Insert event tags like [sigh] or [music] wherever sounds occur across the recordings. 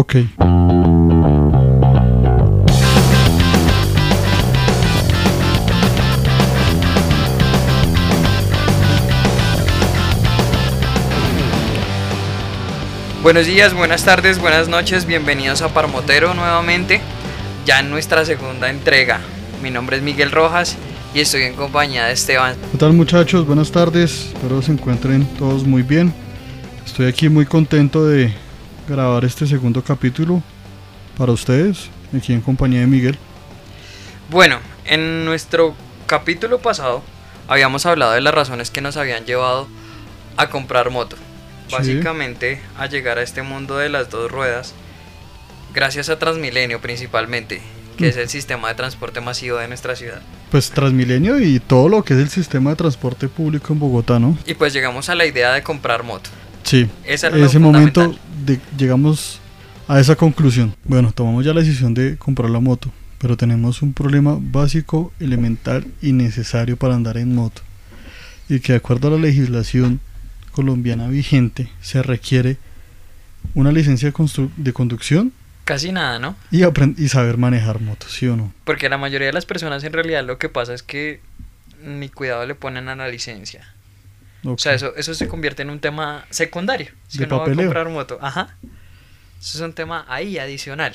Ok. Buenos días, buenas tardes, buenas noches, bienvenidos a Parmotero nuevamente, ya en nuestra segunda entrega. Mi nombre es Miguel Rojas y estoy en compañía de Esteban. ¿Qué tal muchachos? Buenas tardes, espero se encuentren todos muy bien. Estoy aquí muy contento de grabar este segundo capítulo para ustedes, aquí en compañía de Miguel. Bueno, en nuestro capítulo pasado habíamos hablado de las razones que nos habían llevado a comprar moto. Sí. Básicamente a llegar a este mundo de las dos ruedas, gracias a Transmilenio principalmente, que Mm. es el sistema de transporte masivo de nuestra ciudad. Pues Transmilenio y todo lo que es el sistema de transporte público en Bogotá, ¿no? Y pues llegamos a la idea de comprar moto. Sí, Esa era ese momento. De- llegamos a esa conclusión. Bueno, tomamos ya la decisión de comprar la moto, pero tenemos un problema básico, elemental y necesario para andar en moto. Y que de acuerdo a la legislación colombiana vigente se requiere una licencia de, conducción Casi nada, ¿no? y, y saber manejar moto, ¿sí o no? Porque la mayoría de las personas en realidad lo que pasa es que ni cuidado le ponen a la licencia. O sea, eso, eso se convierte en un tema secundario. Si De uno va a comprar moto. Ajá. Eso es un tema ahí adicional.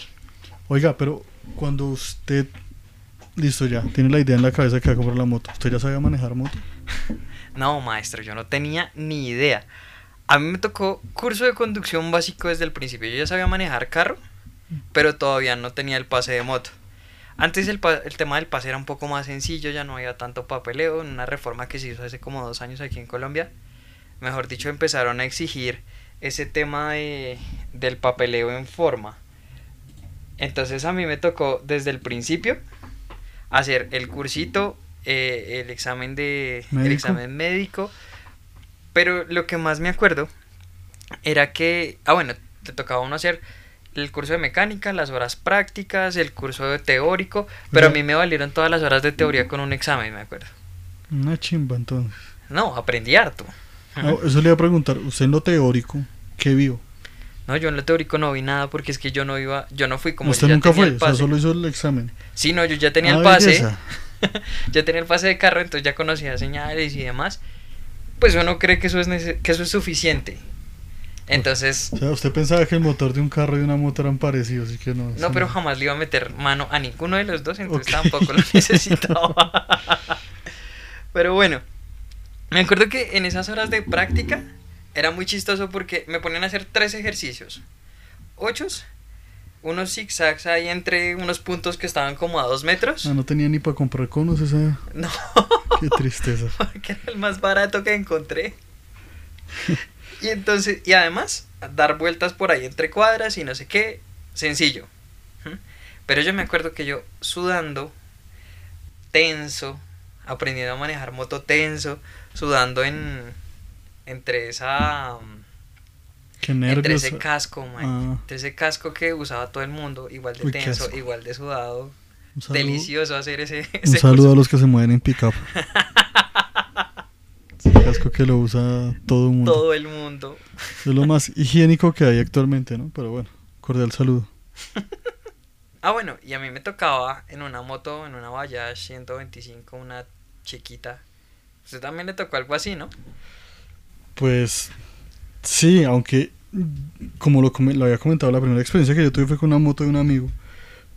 Oiga, pero cuando usted, listo ya, tiene la idea en la cabeza que va a comprar la moto, ¿usted ya sabe manejar moto? [laughs] No, maestro, yo no tenía ni idea. A mí me tocó curso de conducción básico desde el principio. Yo ya sabía manejar carro, pero todavía no tenía el pase de moto. Antes el, pa- el tema del pase era un poco más sencillo, ya no había tanto papeleo. En una reforma que se hizo hace como dos años aquí en Colombia, mejor dicho, empezaron a exigir ese tema de, del papeleo en forma. Entonces a mí me tocó desde el principio hacer el cursito, eh, el examen de el examen médico, pero lo que más me acuerdo era que, ah bueno, te tocaba uno hacer el curso de mecánica, las horas prácticas, el curso de teórico, pero a mí me valieron todas las horas de teoría con un examen, me acuerdo. Una chimba entonces. No, aprendí harto. No, eso le iba a preguntar, usted en lo teórico, ¿qué vio? No, yo en lo teórico no vi nada porque es que yo no iba, yo no fui como usted nunca fue, o sea, solo hizo el examen. Sí, no, yo ya tenía Ah, el pase. [laughs] ya tenía el pase de carro, entonces ya conocía señales y demás. Pues uno cree que eso es que eso es suficiente. Entonces, O sea, usted pensaba que el motor de un carro y una moto eran parecidos, así que no. no, pero jamás le iba a meter mano a ninguno de los dos, entonces tampoco lo [laughs] necesitaba. pero bueno, me acuerdo que en esas horas de práctica era muy chistoso porque me ponían a hacer tres ejercicios. Ochos, unos zigzags ahí entre unos puntos que estaban como a dos metros. Ah, no tenía ni para comprar conos, esa. No, Qué tristeza. [laughs] porque era el más barato que encontré. [laughs] Y entonces, y además, dar vueltas por ahí entre cuadras y no sé qué, sencillo. ¿Mm? Pero yo me acuerdo que yo sudando, tenso, aprendiendo a manejar moto tenso, sudando en entre esa Qué entre ese casco, man, Ah. entre ese casco que usaba todo el mundo, igual de Uy, tenso, igual de sudado, Un delicioso hacer ese, un ese saludo a los que se mueven en pickup. [laughs] [laughs] Casco que lo usa todo el mundo. todo el mundo. Es lo más [laughs] higiénico que hay actualmente, ¿no? Pero bueno, cordial saludo. Ah, bueno, y a mí me tocaba en una moto, en una Bayash 125, una chiquita. Usted también le tocó algo así, ¿no? Pues sí, aunque como lo, lo había comentado, la primera experiencia que yo tuve fue con una moto de un amigo.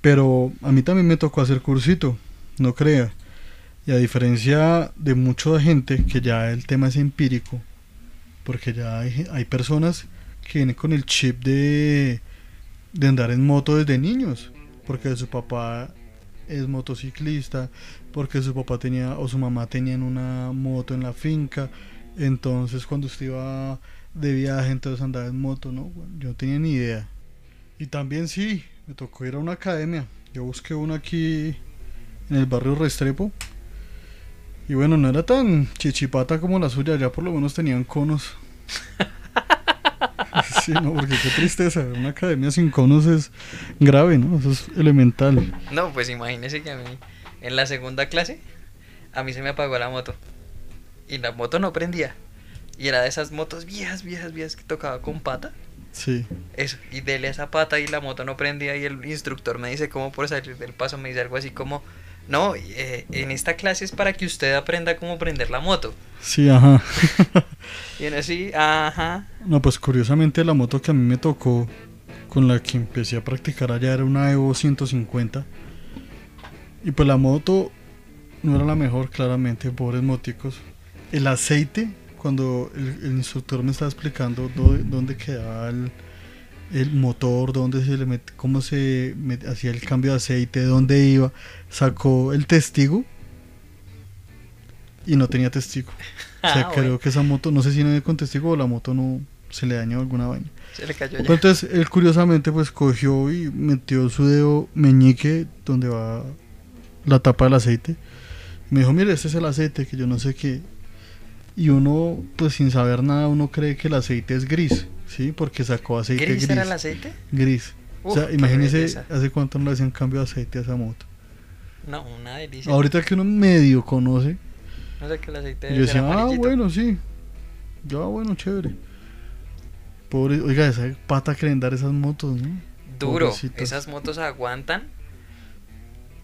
Pero a mí también me tocó hacer cursito, no crea. Y a diferencia de mucha gente que ya el tema es empírico, porque ya hay, hay personas que vienen con el chip de, de andar en moto desde niños, porque su papá es motociclista, porque su papá tenía o su mamá tenían una moto en la finca, entonces cuando usted iba de viaje, entonces andaba en moto, ¿no? Yo no tenía ni idea. Y también sí, me tocó ir a una academia. Yo busqué una aquí en el barrio Restrepo. Y bueno, no era tan chichipata como la suya, ya por lo menos tenían conos. [laughs] sí, no, porque qué tristeza, una academia sin conos es grave, ¿no? Eso es elemental. No, pues imagínese que a mí, en la segunda clase, a mí se me apagó la moto. Y la moto no prendía. Y era de esas motos viejas, viejas, viejas que tocaba con pata. Sí. Eso, y dele esa pata y la moto no prendía y el instructor me dice como por salir del paso, me dice algo así como, no, eh, en esta clase es para que usted aprenda cómo prender la moto. Sí, ajá. [laughs] Y en así, ajá. No, pues curiosamente la moto que a mí me tocó, con la que empecé a practicar allá, era una Evo 150. Y pues la moto no era la mejor, claramente, pobres moticos. El aceite, cuando el, el instructor me estaba explicando dónde, dónde quedaba el, el motor, dónde se le met- cómo se hacía el cambio de aceite, dónde iba, sacó el testigo y no tenía testigo. O [laughs] sea, Ah, creo bueno, que esa moto, no sé si no viene con testigo o la moto no se le dañó alguna vaina. se le cayó Pero ya. entonces él curiosamente pues cogió y metió su dedo meñique donde va la tapa del aceite. Me dijo, mire, este es el aceite que yo no sé qué. Y uno, pues sin saber nada, uno cree que el aceite es gris, ¿sí? Porque sacó aceite ¿Gris gris. era el aceite? Gris. o sea, imagínese belleza. hace cuánto no le hacían cambio de aceite a esa moto. No, una delicia. Ahorita que uno medio conoce, No sé que el aceite yo decía, ah, bueno, sí. Ya, bueno, chévere. Pobre, oiga, esa pata que dar esas motos, ¿no? Duro, Pobrecitas. esas motos aguantan.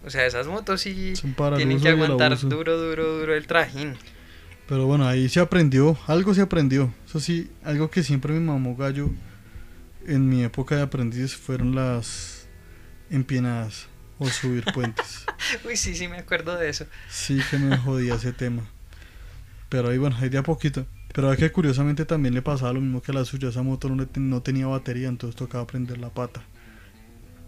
O sea, esas motos sí tienen que aguantar duro, duro, duro el trajín. Pero bueno, ahí se aprendió, algo se aprendió. Eso sí, algo que siempre me mamó gallo en mi época de aprendiz fueron las empinadas o subir puentes. [laughs] Uy, sí, sí me acuerdo de eso. Sí que me jodía ese tema. Pero ahí bueno, ahí de a poquito. Pero es que curiosamente también le pasaba lo mismo que a la suya. Esa moto no, le ten- no tenía batería, entonces tocaba prender la pata.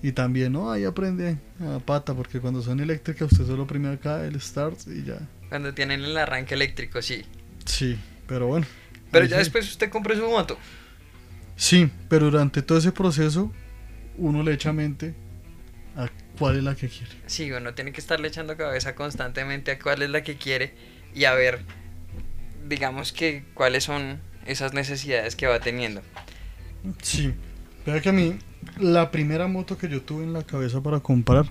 Y también, no, ahí aprende a pata, porque cuando son eléctricas usted solo oprime acá el start y ya. Cuando tienen el arranque eléctrico, sí. Sí, pero bueno. Pero ya sí. después usted compró su moto. Sí, pero durante todo ese proceso uno le echa mente a cuál es la que quiere. Sí, uno tiene que estarle echando cabeza constantemente a cuál es la que quiere y a ver, digamos que cuáles son esas necesidades que va teniendo. Sí. Vea que a mí la primera moto que yo tuve en la cabeza para comprar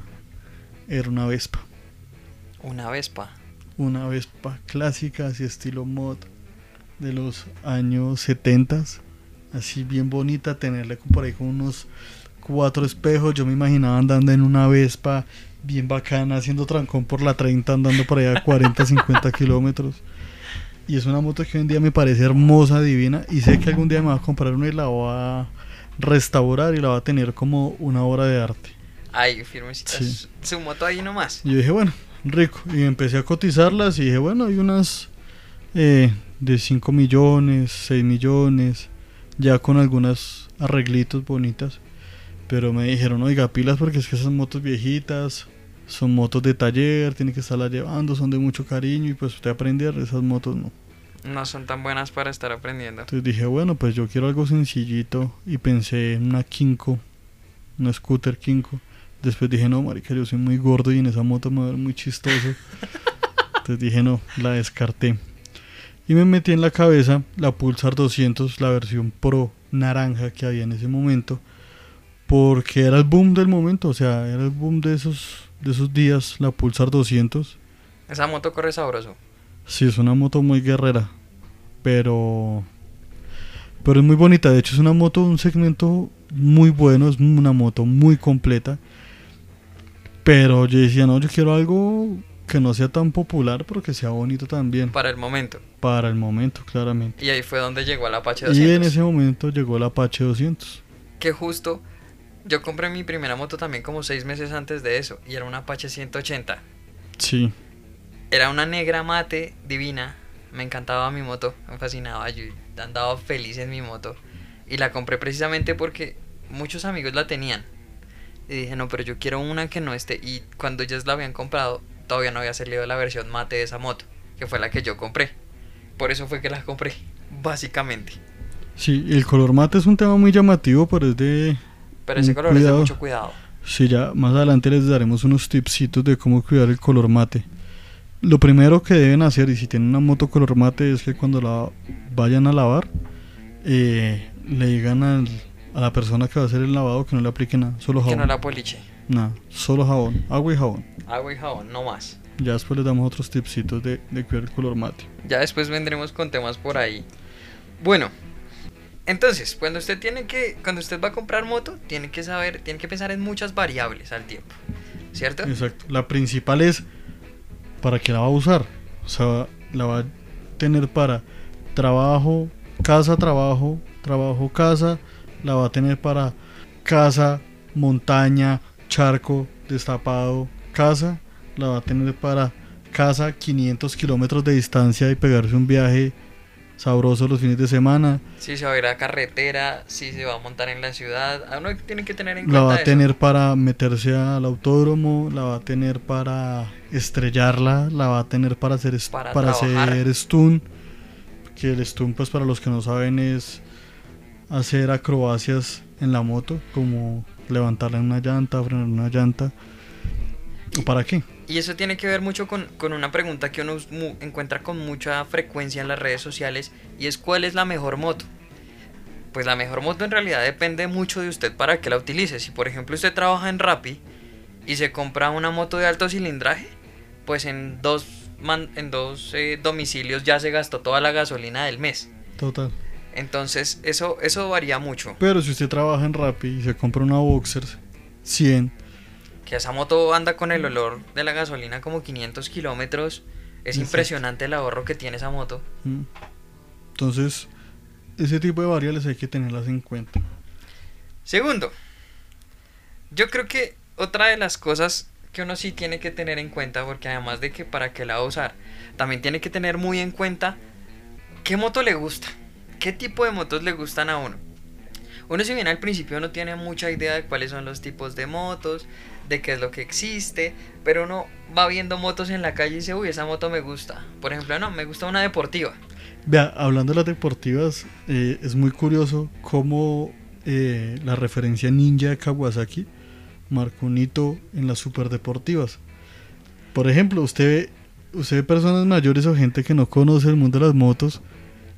era una Vespa. Una Vespa. Una Vespa clásica, así estilo mod de los años 70 así bien bonita, tenerla por ahí con unos cuatro espejos. Yo me imaginaba andando en una Vespa bien bacana, haciendo trancón por la 30, andando por allá a 40, 50 [laughs] kilómetros. Y es una moto que hoy en día me parece hermosa, divina. Y sé que algún día me va a comprar una y la voy a restaurar y la va a tener como una obra de arte. Ay, firmecita. Sí. Su, su moto ahí nomás. Yo dije, bueno, rico. Y empecé a cotizarlas y dije, bueno, hay unas eh, de 5 millones, 6 millones, ya con algunas arreglitos bonitas. Pero me dijeron, oiga, pilas porque es que esas motos viejitas son motos de taller, tiene que estarlas llevando, son de mucho cariño y pues usted aprender, esas motos no. No son tan buenas para estar aprendiendo. Entonces dije, bueno, pues yo quiero algo sencillito y pensé en una Kinko, una scooter Kinko. Después dije, no, marica, yo soy muy gordo y en esa moto me va a ver muy chistoso. [laughs] Entonces dije, no, la descarté. Y me metí en la cabeza la Pulsar 200, la versión Pro naranja que había en ese momento. Porque era el boom del momento, o sea, era el boom de esos, de esos días, la Pulsar 200. Esa moto corre sabroso. Sí, es una moto muy guerrera, pero pero es muy bonita. De hecho, es una moto un segmento muy bueno, es una moto muy completa. Pero yo decía, no, yo quiero algo que no sea tan popular, pero que sea bonito también. Para el momento. Para el momento, claramente. Y ahí fue donde llegó el Apache Y 200. en ese momento llegó el Apache 200. Que justo yo compré mi primera moto también como seis meses antes de eso. Y era una Apache 180. Sí, Era una negra mate divina. Me encantaba mi moto, me fascinaba. Yo andaba feliz en mi moto. Y la compré precisamente porque muchos amigos la tenían. Y dije, no, pero yo quiero una que no esté. Y cuando ellos la habían comprado, todavía no había salido la versión mate de esa moto, que fue la que yo compré. Por eso fue que la compré, básicamente. sí, el color mate es un tema muy llamativo, pero es de... Pero ese color es de mucho cuidado. Sí, ya más adelante les daremos unos tipsitos de cómo cuidar el color mate. Lo primero que deben hacer, y si tienen una moto color mate, es que cuando la vayan a lavar, eh, le digan al- a la persona que va a hacer el lavado que no le aplique nada, solo Que jabón. no la poliche. Nada, solo jabón, agua y jabón. Agua y jabón, no más. Ya después les damos otros tipsitos de, de cuidar el color mate. Ya después vendremos con temas por ahí. Bueno, Entonces, cuando usted tiene que, cuando usted va a comprar moto, tiene que saber, tiene que pensar en muchas variables al tiempo, ¿cierto? Exacto. La principal es para qué la va a usar. O sea, la va a tener para trabajo, casa, trabajo, trabajo, casa. La va a tener para casa, montaña, charco, destapado, casa. La va a tener para casa, 500 kilómetros de distancia y pegarse un viaje sabroso los fines de semana. Si se va a ir a carretera, si se va a montar en la ciudad, a uno tiene que tener en La cuenta va a eso. tener para meterse al autódromo, la va a tener para estrellarla, la va a tener para hacer Para para, hacer stun, que el stun pues para los que no saben es hacer acrobacias en la moto, como levantarla en una llanta, frenar una llanta. ¿O para qué? Y eso tiene que ver mucho con, con una pregunta que uno encuentra con mucha frecuencia en las redes sociales y es ¿cuál es la mejor moto? Pues la mejor moto en realidad depende mucho de usted para que la utilice. Si por ejemplo usted trabaja en Rappi y se compra una moto de alto cilindraje, pues en dos, man- en dos eh, domicilios ya se gastó toda la gasolina del mes. Total. Entonces eso, eso varía mucho. Pero si usted trabaja en Rappi y se compra una Boxers 100, Que esa moto anda con el olor de la gasolina como 500 kilómetros. Es Exacto. impresionante el ahorro que tiene esa moto. ¿m? entonces ese tipo de variables hay que tenerlas en cuenta. Segundo, yo creo que otra de las cosas que uno sí tiene que tener en cuenta, porque además de que para qué la va a usar, también tiene que tener muy en cuenta qué moto le gusta, qué tipo de motos le gustan a uno. Uno si bien al principio no tiene mucha idea de cuáles son los tipos de motos, de qué es lo que existe, pero uno va viendo motos en la calle y dice, uy, esa moto me gusta. Por ejemplo, no, me gusta una deportiva. Vea, hablando de las deportivas, eh, es muy curioso cómo eh, la referencia ninja de Kawasaki marcó un hito en las superdeportivas. Por ejemplo, usted ve, usted personas mayores o gente que no conoce el mundo de las motos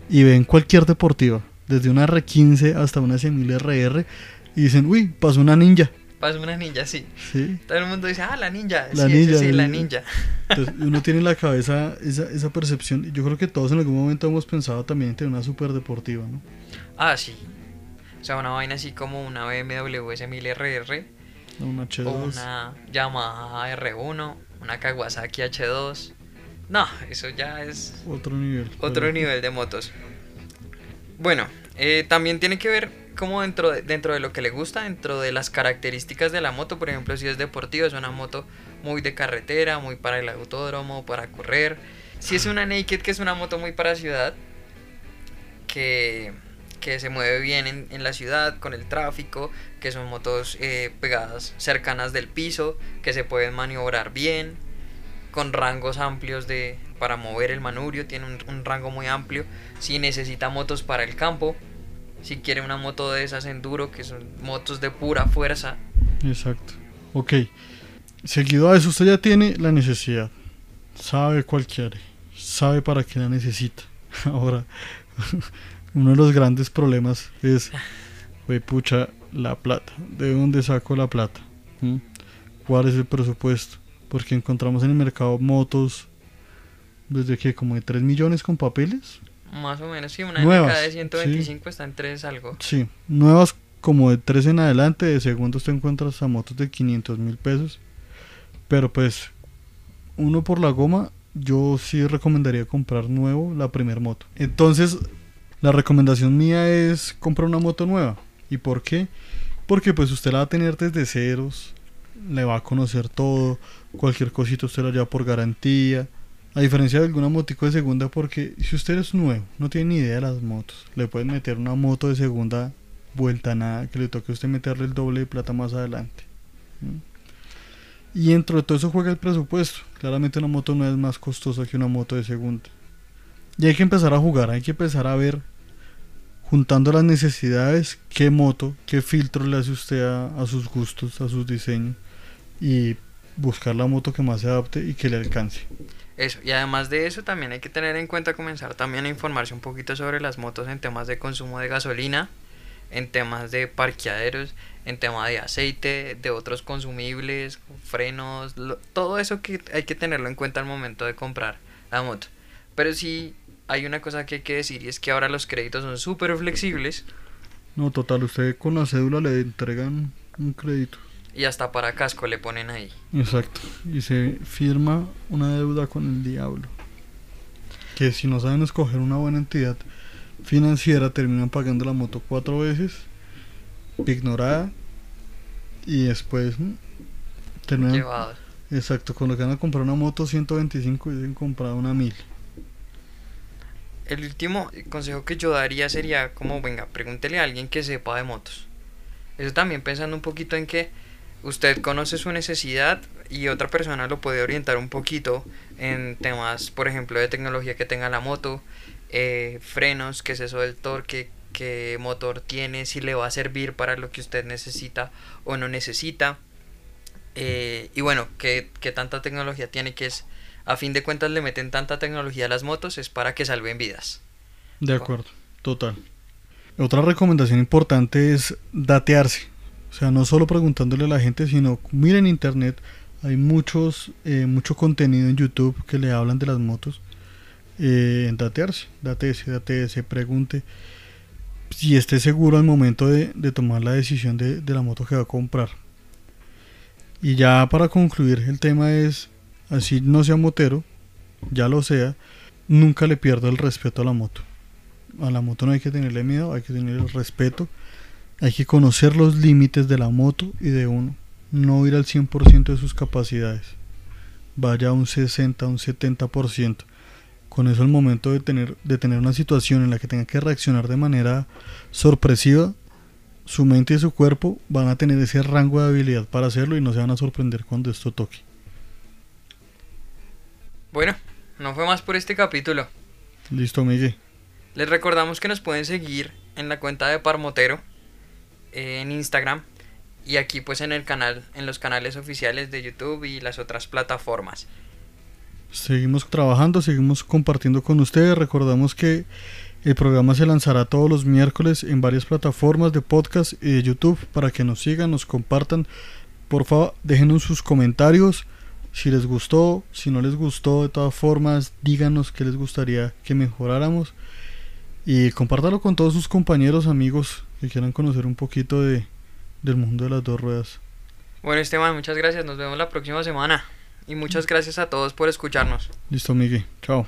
y ven cualquier deportiva, desde una R15 hasta una 100.000 RR, y dicen, uy, pasó una ninja. Pasa una ninja, sí. ¿Sí? Todo el mundo dice, ah, la ninja. La sí, ninja, sí, la ninja. Entonces, [laughs] uno tiene en la cabeza esa, esa percepción. y Yo creo que todos en algún momento hemos pensado también en tener una superdeportiva, ¿no? Ah, sí. O sea, una vaina así como una BMW S1000RR Una H2. o una Yamaha R1, una Kawasaki H2. No, eso ya es Otro nivel. otro Pero- nivel de motos. Bueno, eh, también tiene que ver como dentro de, dentro de lo que le gusta, dentro de las características de la moto. Por ejemplo, si es deportiva, es una moto muy de carretera, muy para el autódromo, para correr. Si es una Naked, que es una moto muy para ciudad, que, que se mueve bien en, la ciudad con el tráfico, que son motos eh, pegadas cercanas del piso, que se pueden maniobrar bien, con rangos amplios de para mover el manubrio, tiene un, rango muy amplio. Si necesita motos para el campo, si quiere una moto de esas enduro, que son motos de pura fuerza, Exacto. Ok. Seguido a eso, usted ya tiene la necesidad. Sabe cuál quiere. Sabe para qué la necesita. [laughs] Ahora, [laughs] uno de los grandes problemas es, güey, pucha, la plata. ¿De dónde saco la plata? ¿Mm? ¿Cuál es el presupuesto? Porque encontramos en el mercado motos desde que como de 3 millones con papeles. más o menos, sí, una Nuevas, de 125 está en 3 algo. Sí, nuevas como de 3 en adelante, de segundos te encuentras a motos de 500 mil pesos. Pero pues, uno por la goma, yo sí recomendaría comprar nuevo la primer moto. Entonces, la recomendación mía es comprar una moto nueva. ¿Y por qué? Porque pues usted la va a tener desde ceros, le va a conocer todo, cualquier cosita usted la lleva por garantía. A diferencia de alguna motico de segunda, porque si usted es nuevo, no tiene ni idea de las motos, le pueden meter una moto de segunda vuelta nada, que le toque a usted meterle el doble de plata más adelante. ¿Mm? Y dentro de todo eso juega el presupuesto. Claramente una moto no es más costosa que una moto de segunda. Y hay que empezar a jugar, hay que empezar a ver, juntando las necesidades, qué moto, qué filtro le hace usted a, a sus gustos, a sus diseños. Y buscar la moto que más se adapte y que le alcance. Eso, y además de eso también hay que tener en cuenta comenzar también a informarse un poquito sobre las motos en temas de consumo de gasolina, en temas de parqueaderos, en tema de aceite, de otros consumibles, frenos, lo- todo eso que hay que tenerlo en cuenta al momento de comprar la moto. Pero si hay una cosa que hay que decir y es que ahora los créditos son súper flexibles. No, total, usted con la cédula le entregan un crédito. Y hasta para casco le ponen ahí. Exacto. Y se firma una deuda con el diablo. Que si no saben escoger una buena entidad financiera, terminan pagando la moto cuatro veces, ignorada, y después mm, terminan. Llevados. Exacto, cuando que van a comprar una moto 125 dicen comprar una 1000. El último consejo que yo daría sería como, venga, pregúntele a alguien que sepa de motos. Eso también pensando un poquito en que usted conoce su necesidad y otra persona lo puede orientar un poquito en temas, por ejemplo, de tecnología que tenga la moto, eh, frenos, qué es eso del torque, qué motor tiene, si le va a servir para lo que usted necesita o no necesita. Eh, y bueno, qué, qué tanta tecnología tiene que es, a fin de cuentas le meten tanta tecnología a las motos, es para que salven vidas. De acuerdo, total. Otra recomendación importante es datearse. Sea, no solo preguntándole a la gente, sino miren internet. Hay muchos, eh, mucho contenido en YouTube que le hablan de las motos. Eh, datearse, datearse, datearse, pregunte si esté seguro al momento de, de tomar la decisión de, de la moto que va a comprar. Y ya para concluir, el tema es, así no sea motero, ya lo sea, nunca le pierda el respeto a la moto. A la moto no hay que tenerle miedo, hay que tener el respeto, hay que conocer los límites de la moto y de uno, no ir al 100% de sus capacidades, vaya a un 60, un 70%. Con eso el momento de tener, de tener una situación en la que tenga que reaccionar de manera sorpresiva, su mente y su cuerpo van a tener ese rango de habilidad para hacerlo y no se van a sorprender cuando esto toque. Bueno, no fue más por este capítulo. Listo, Miguel. Les recordamos que nos pueden seguir en la cuenta de Parmotero en Instagram y aquí pues en el canal, en los canales oficiales de YouTube y las otras plataformas. Seguimos trabajando, seguimos compartiendo con ustedes. Recordamos que el programa se lanzará todos los miércoles en varias plataformas de podcast y de YouTube para que nos sigan, nos compartan. Por favor, déjenos sus comentarios. Si les gustó, si no les gustó, de todas formas, díganos qué les gustaría que mejoráramos. Y compártalo con todos sus compañeros, amigos que quieran conocer un poquito de, del mundo de las dos ruedas. Bueno, Esteban, muchas gracias. Nos vemos la próxima semana. Y muchas gracias a todos por escucharnos. Listo, Miguel. Chao.